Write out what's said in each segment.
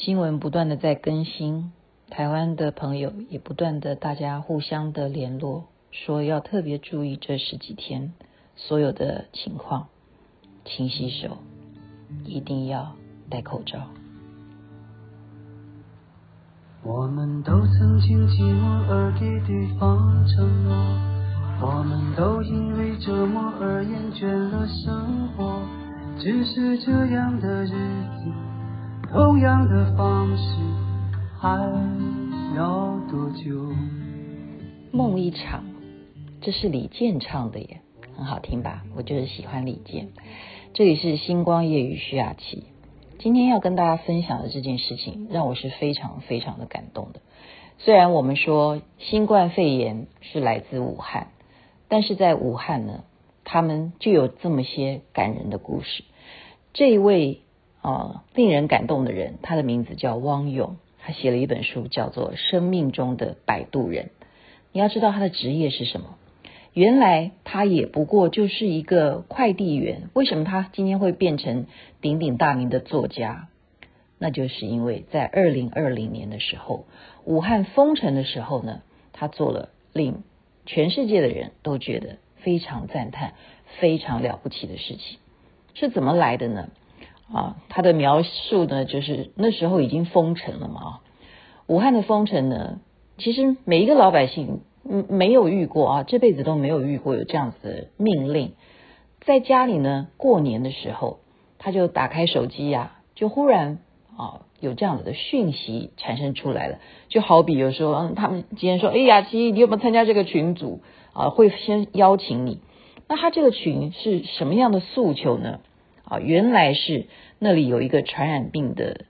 新闻不断的在更新，台湾的朋友也不断的大家互相的联络，说要特别注意这十几天所有的情况，勤洗手，一定要戴口罩。我们都曾经寂寞而给对方承诺，我们都因为折磨而厌倦了生活，只是这样的日子。同样的方式，还要多久？梦一场，这是李健唱的耶，很好听吧？我就是喜欢李健。这里是星光夜语徐雅琪，今天要跟大家分享的这件事情，让我是非常非常的感动的。虽然我们说新冠肺炎是来自武汉，但是在武汉呢，他们就有这么些感人的故事。这一位。啊，令人感动的人，他的名字叫汪勇，他写了一本书，叫做《生命中的摆渡人》。你要知道他的职业是什么？原来他也不过就是一个快递员。为什么他今天会变成鼎鼎大名的作家？那就是因为在二零二零年的时候，武汉封城的时候呢，他做了令全世界的人都觉得非常赞叹、非常了不起的事情。是怎么来的呢？啊，他的描述呢，就是那时候已经封城了嘛。武汉的封城呢，其实每一个老百姓嗯没有遇过啊，这辈子都没有遇过有这样子的命令。在家里呢，过年的时候，他就打开手机呀、就忽然啊有这样子的讯息产生出来了。就好比有时候，嗯，他们今天说，哎，雅琪，你有没有参加这个群组啊？会先邀请你。那他这个群是什么样的诉求呢？啊，原来是那里有一个传染病的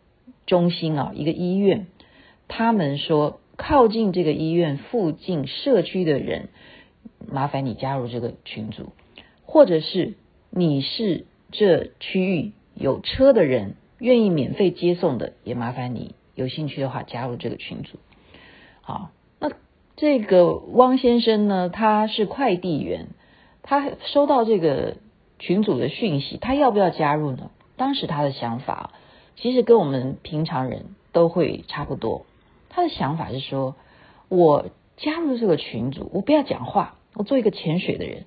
中心啊，一个医院。他们说，靠近这个医院附近社区的人，麻烦你加入这个群组，或者是你是这区域有车的人，愿意免费接送的，也麻烦你有兴趣的话加入这个群组。好，那这个汪先生呢，他是快递员，他收到这个。群组的讯息，他要不要加入呢？当时他的想法，其实跟我们平常人都会差不多。他的想法是说，我加入这个群组，我不要讲话，我做一个潜水的人，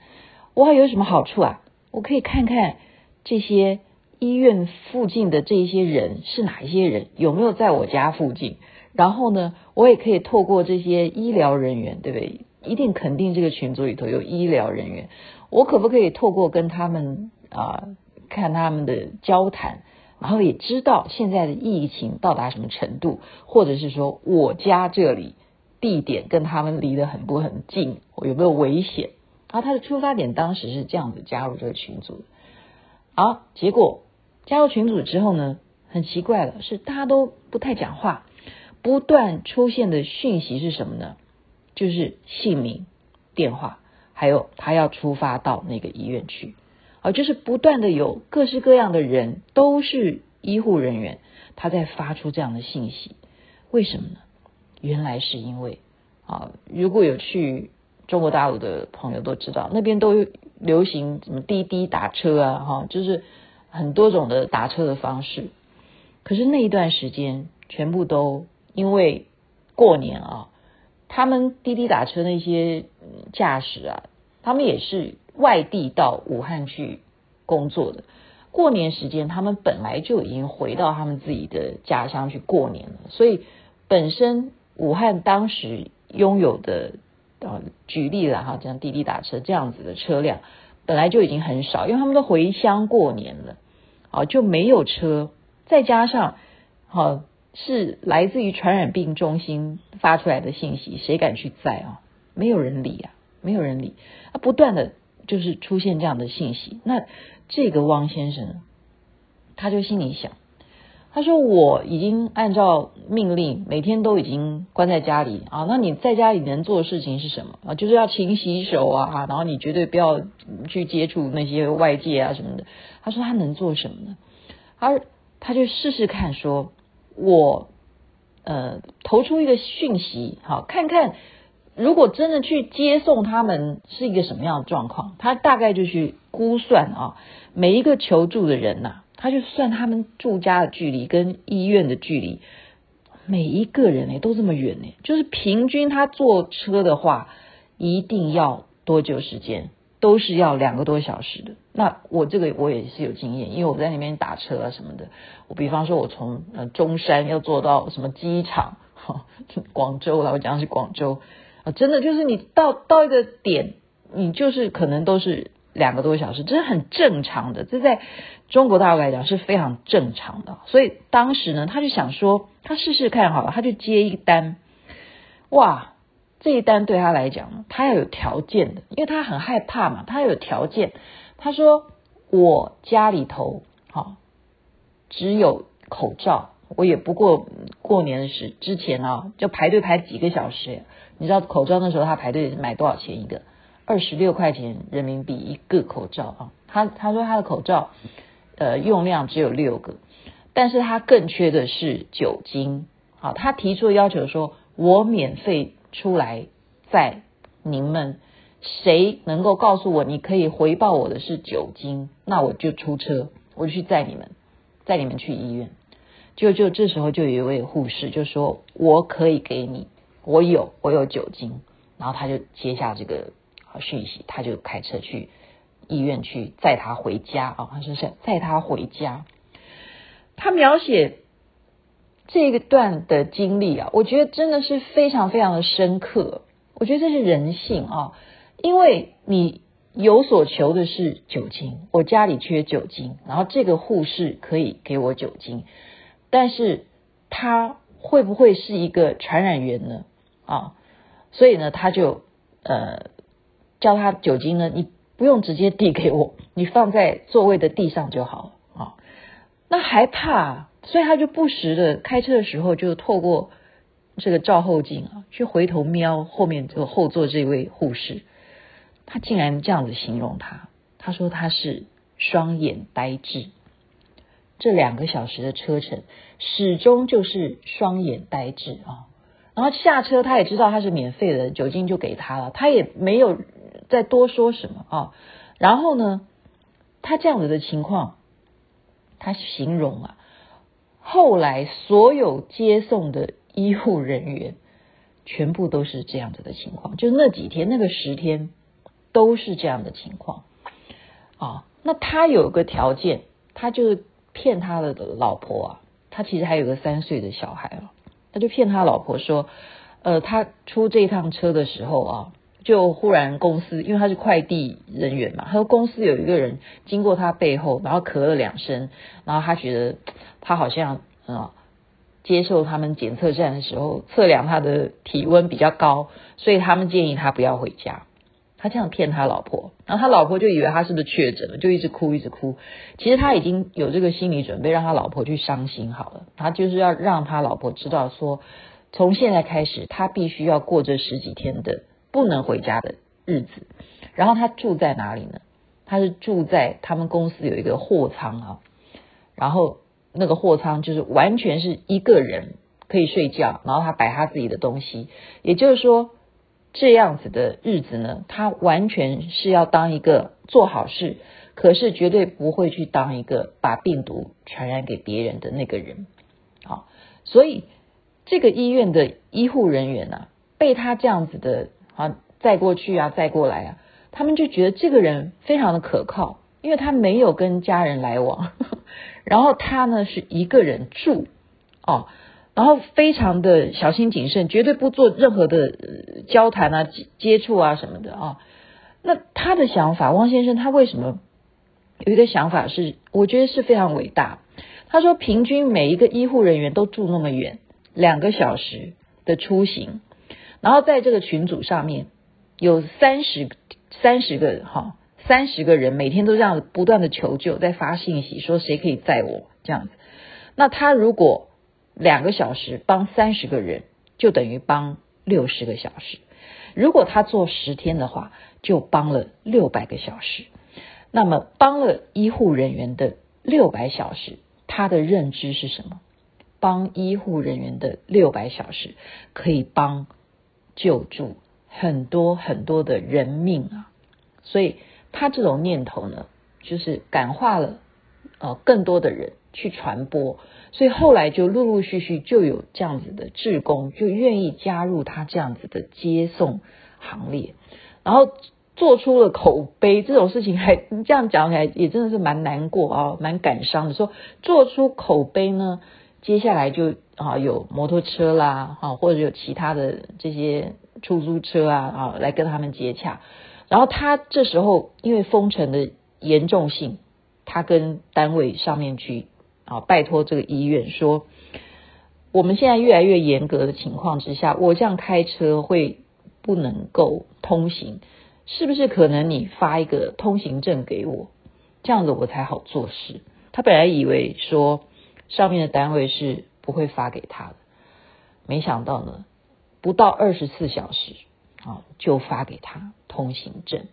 我还有什么好处啊？我可以看看这些医院附近的这些人是哪一些人，有没有在我家附近？然后呢，我也可以透过这些医疗人员，对不对？一定肯定这个群组里头有医疗人员。我可不可以透过跟他们啊、看他们的交谈，然后也知道现在的疫情到达什么程度，或者是说我家这里地点跟他们离得很不很近，有没有危险？然后他的出发点当时是这样子加入这个群组，好，结果加入群组之后呢，很奇怪的是大家都不太讲话，不断出现的讯息是什么呢？就是姓名、电话。还有他要出发到那个医院去，啊，就是不断的有各式各样的人都是医护人员，他在发出这样的信息，为什么呢？原来是因为啊，如果有去中国大陆的朋友都知道，那边都流行什么滴滴打车啊，哈，就是很多种的打车的方式。可是那一段时间全部都因为过年啊，他们滴滴打车那些驾驶啊。他们也是外地到武汉去工作的，过年时间他们本来就已经回到他们自己的家乡去过年了，所以本身武汉当时拥有的，呃，举例了哈，像滴滴打车这样子的车辆本来就已经很少，因为他们都回乡过年了，啊，就没有车，再加上好是来自于传染病中心发出来的信息，谁敢去载啊？没有人理啊。没有人理，他不断的就是出现这样的信息。那这个汪先生，他就心里想，他说我已经按照命令，每天都已经关在家里啊。那你在家里能做的事情是什么啊？就是要勤洗手啊，然后你绝对不要去接触那些外界啊什么的。他说他能做什么呢？而他就试试看，说我呃投出一个讯息，好看看。如果真的去接送他们是一个什么样的状况？他大概就去估算啊，每一个求助的人呐、他就算他们住家的距离跟医院的距离，每一个人哎都这么远呢，就是平均他坐车的话，一定要多久时间？都是要两个多小时的。那我这个我也是有经验，因为我在那边打车啊什么的。我比方说，我从呃中山要坐到什么机场，哈，广州啦，我讲的是广州啊，真的就是你到到一个点，你就是可能都是两个多小时，这是很正常的。这在中国大陆来讲是非常正常的。所以当时呢，他就想说，他试试看好了，他就接一单，哇！这一单对他来讲，他要有条件的，因为他很害怕嘛，他要有条件。他说：“我家里头好只有口罩，我也不过过年的时之前啊，就排队排几个小时。你知道口罩那时候他排队买多少钱一个？二十六块钱人民币一个口罩啊。他他说他的口罩呃用量只有六个，但是他更缺的是酒精。好，他提出的要求说，我免费。”出来载您们，谁能够告诉我你可以回报我的是酒精，那我就出车，我去载你们，载你们去医院。就就这时候就有一位护士就说，我可以给你，我有我有酒精，然后他就接下这个讯息，他就开车去医院去载他回家啊，他说是载他回家，他描写。这一段的经历啊，我觉得真的是非常非常的深刻。我觉得这是人性啊，因为你有所求的是酒精，我家里缺酒精，然后这个护士可以给我酒精，但是他会不会是一个传染源呢？啊，所以呢，他就呃叫他酒精呢，你不用直接递给我，你放在座位的地上就好啊。那还怕？所以他就不时的开车的时候，就透过这个照后镜啊，去回头瞄后面这个后座这位护士。他竟然这样子形容他，他说他是双眼呆滞。这两个小时的车程，始终就是双眼呆滞啊。然后下车，他也知道他是免费的，酒精就给他了，他也没有再多说什么啊。然后呢，他这样子的情况，他形容啊。后来，所有接送的医护人员全部都是这样子的情况，就那几天，那个十天都是这样的情况。啊，那他有个条件，他就是骗他的老婆啊，他其实还有个三岁的小孩啊，他就骗他老婆说，呃，他出这趟车的时候啊，就忽然公司，因为他是快递人员嘛，他说公司有一个人经过他背后，然后咳了两声，然后他觉得。他好像啊，接受他们检测站的时候测量他的体温比较高，所以他们建议他不要回家。他这样骗他老婆，然后他老婆就以为他是不是确诊了，就一直哭一直哭。其实他已经有这个心理准备，让他老婆去伤心好了。他就是要让他老婆知道说，从现在开始他必须要过这十几天的不能回家的日子。然后他住在哪里呢？他是住在他们公司有一个货仓啊，然后。那个货仓就是完全是一个人可以睡觉，然后他摆他自己的东西。也就是说，这样子的日子呢，他完全是要当一个做好事，可是绝对不会去当一个把病毒传染给别人的那个人。好，所以这个医院的医护人员啊，被他这样子的啊再过去啊再过来啊，他们就觉得这个人非常的可靠，因为他没有跟家人来往。然后他呢是一个人住哦，然后非常的小心谨慎，绝对不做任何的交谈啊、接触啊什么的啊、那他的想法，汪先生他为什么有一个想法是，我觉得是非常伟大。他说，平均每一个医护人员都住那么远，两个小时的出行，然后在这个群组上面有三十三十个哈。三十个人每天都这样不断的求救，在发信息说谁可以载我这样子。那他如果两个小时帮三十个人，就等于帮六十个小时。如果他做十天的话，就帮了六百个小时。那么帮了医护人员的六百小时，他的认知是什么？帮医护人员的六百小时可以帮救助很多很多的人命啊！所以。他这种念头呢，就是感化了呃更多的人去传播，所以后来就陆陆续续就有这样子的志工，就愿意加入他这样子的接送行列，然后做出了口碑。这种事情还这样讲起来也真的是蛮难过啊，蛮感伤的。说做出口碑呢，接下来就啊有摩托车啦，啊或者有其他的这些出租车啊啊来跟他们接洽。然后他这时候因为封城的严重性，他跟单位上面去啊拜托这个医院说，我们现在越来越严格的情况之下，我这样开车会不能够通行，是不是可能你发一个通行证给我，这样子我才好做事？他本来以为说上面的单位是不会发给他的，没想到呢，不到二十四小时。啊，就发给他通行证，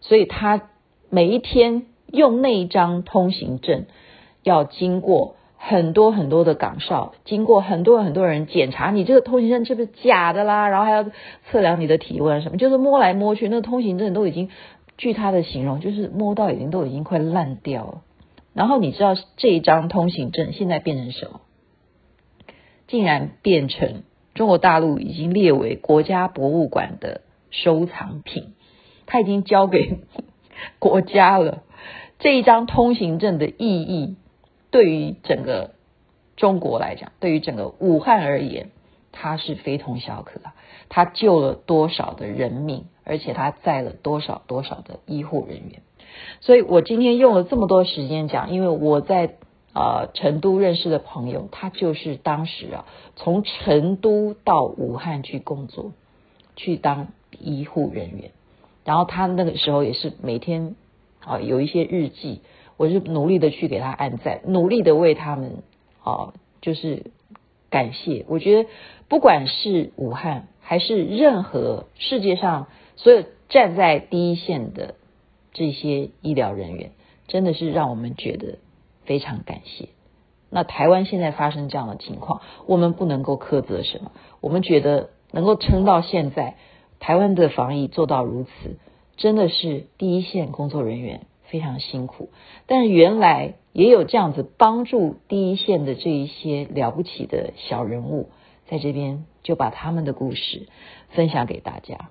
所以他每一天用那一张通行证，要经过很多很多的岗哨，经过很多很多人检查你这个通行证是不是假的啦，然后还要测量你的体温什么，就是摸来摸去，那个通行证都已经，据他的形容，就是摸到已经都已经快烂掉了。然后你知道这一张通行证现在变成什么？竟然变成。中国大陆已经列为国家博物馆的收藏品，它已经交给国家了。这一张通行证的意义，对于整个中国来讲，对于整个武汉而言，他是非同小可啊！他救了多少的人命，而且他载了多少多少的医护人员。所以我今天用了这么多时间讲，因为我在。呃，成都认识的朋友，他就是当时啊，从成都到武汉去工作，去当医护人员。然后他那个时候也是每天啊有一些日记，我就努力的去给他按赞，努力的为他们啊就是感谢。我觉得不管是武汉还是任何世界上所有站在第一线的这些医疗人员，真的是让我们觉得。非常感谢。那台湾现在发生这样的情况，我们不能够苛责什么。我们觉得能够撑到现在，台湾的防疫做到如此，真的是第一线工作人员非常辛苦。但是原来也有这样子帮助第一线的这一些了不起的小人物，在这边就把他们的故事分享给大家。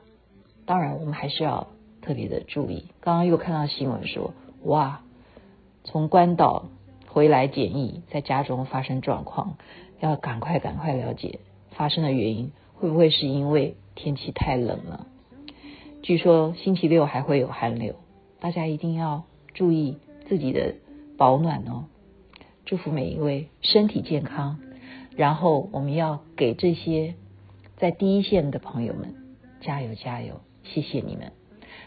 当然，我们还是要特别的注意。刚刚又看到新闻说，哇，从关岛。回来检疫，在家中发生状况，要赶快赶快了解发生的原因，会不会是因为天气太冷了？据说星期六还会有寒流，大家一定要注意自己的保暖哦。祝福每一位身体健康，然后我们要给这些在第一线的朋友们加油加油，谢谢你们。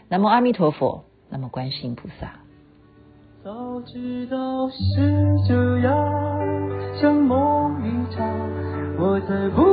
南无阿弥陀佛，南无观世音菩萨。早知道是这样，像梦一场，我才不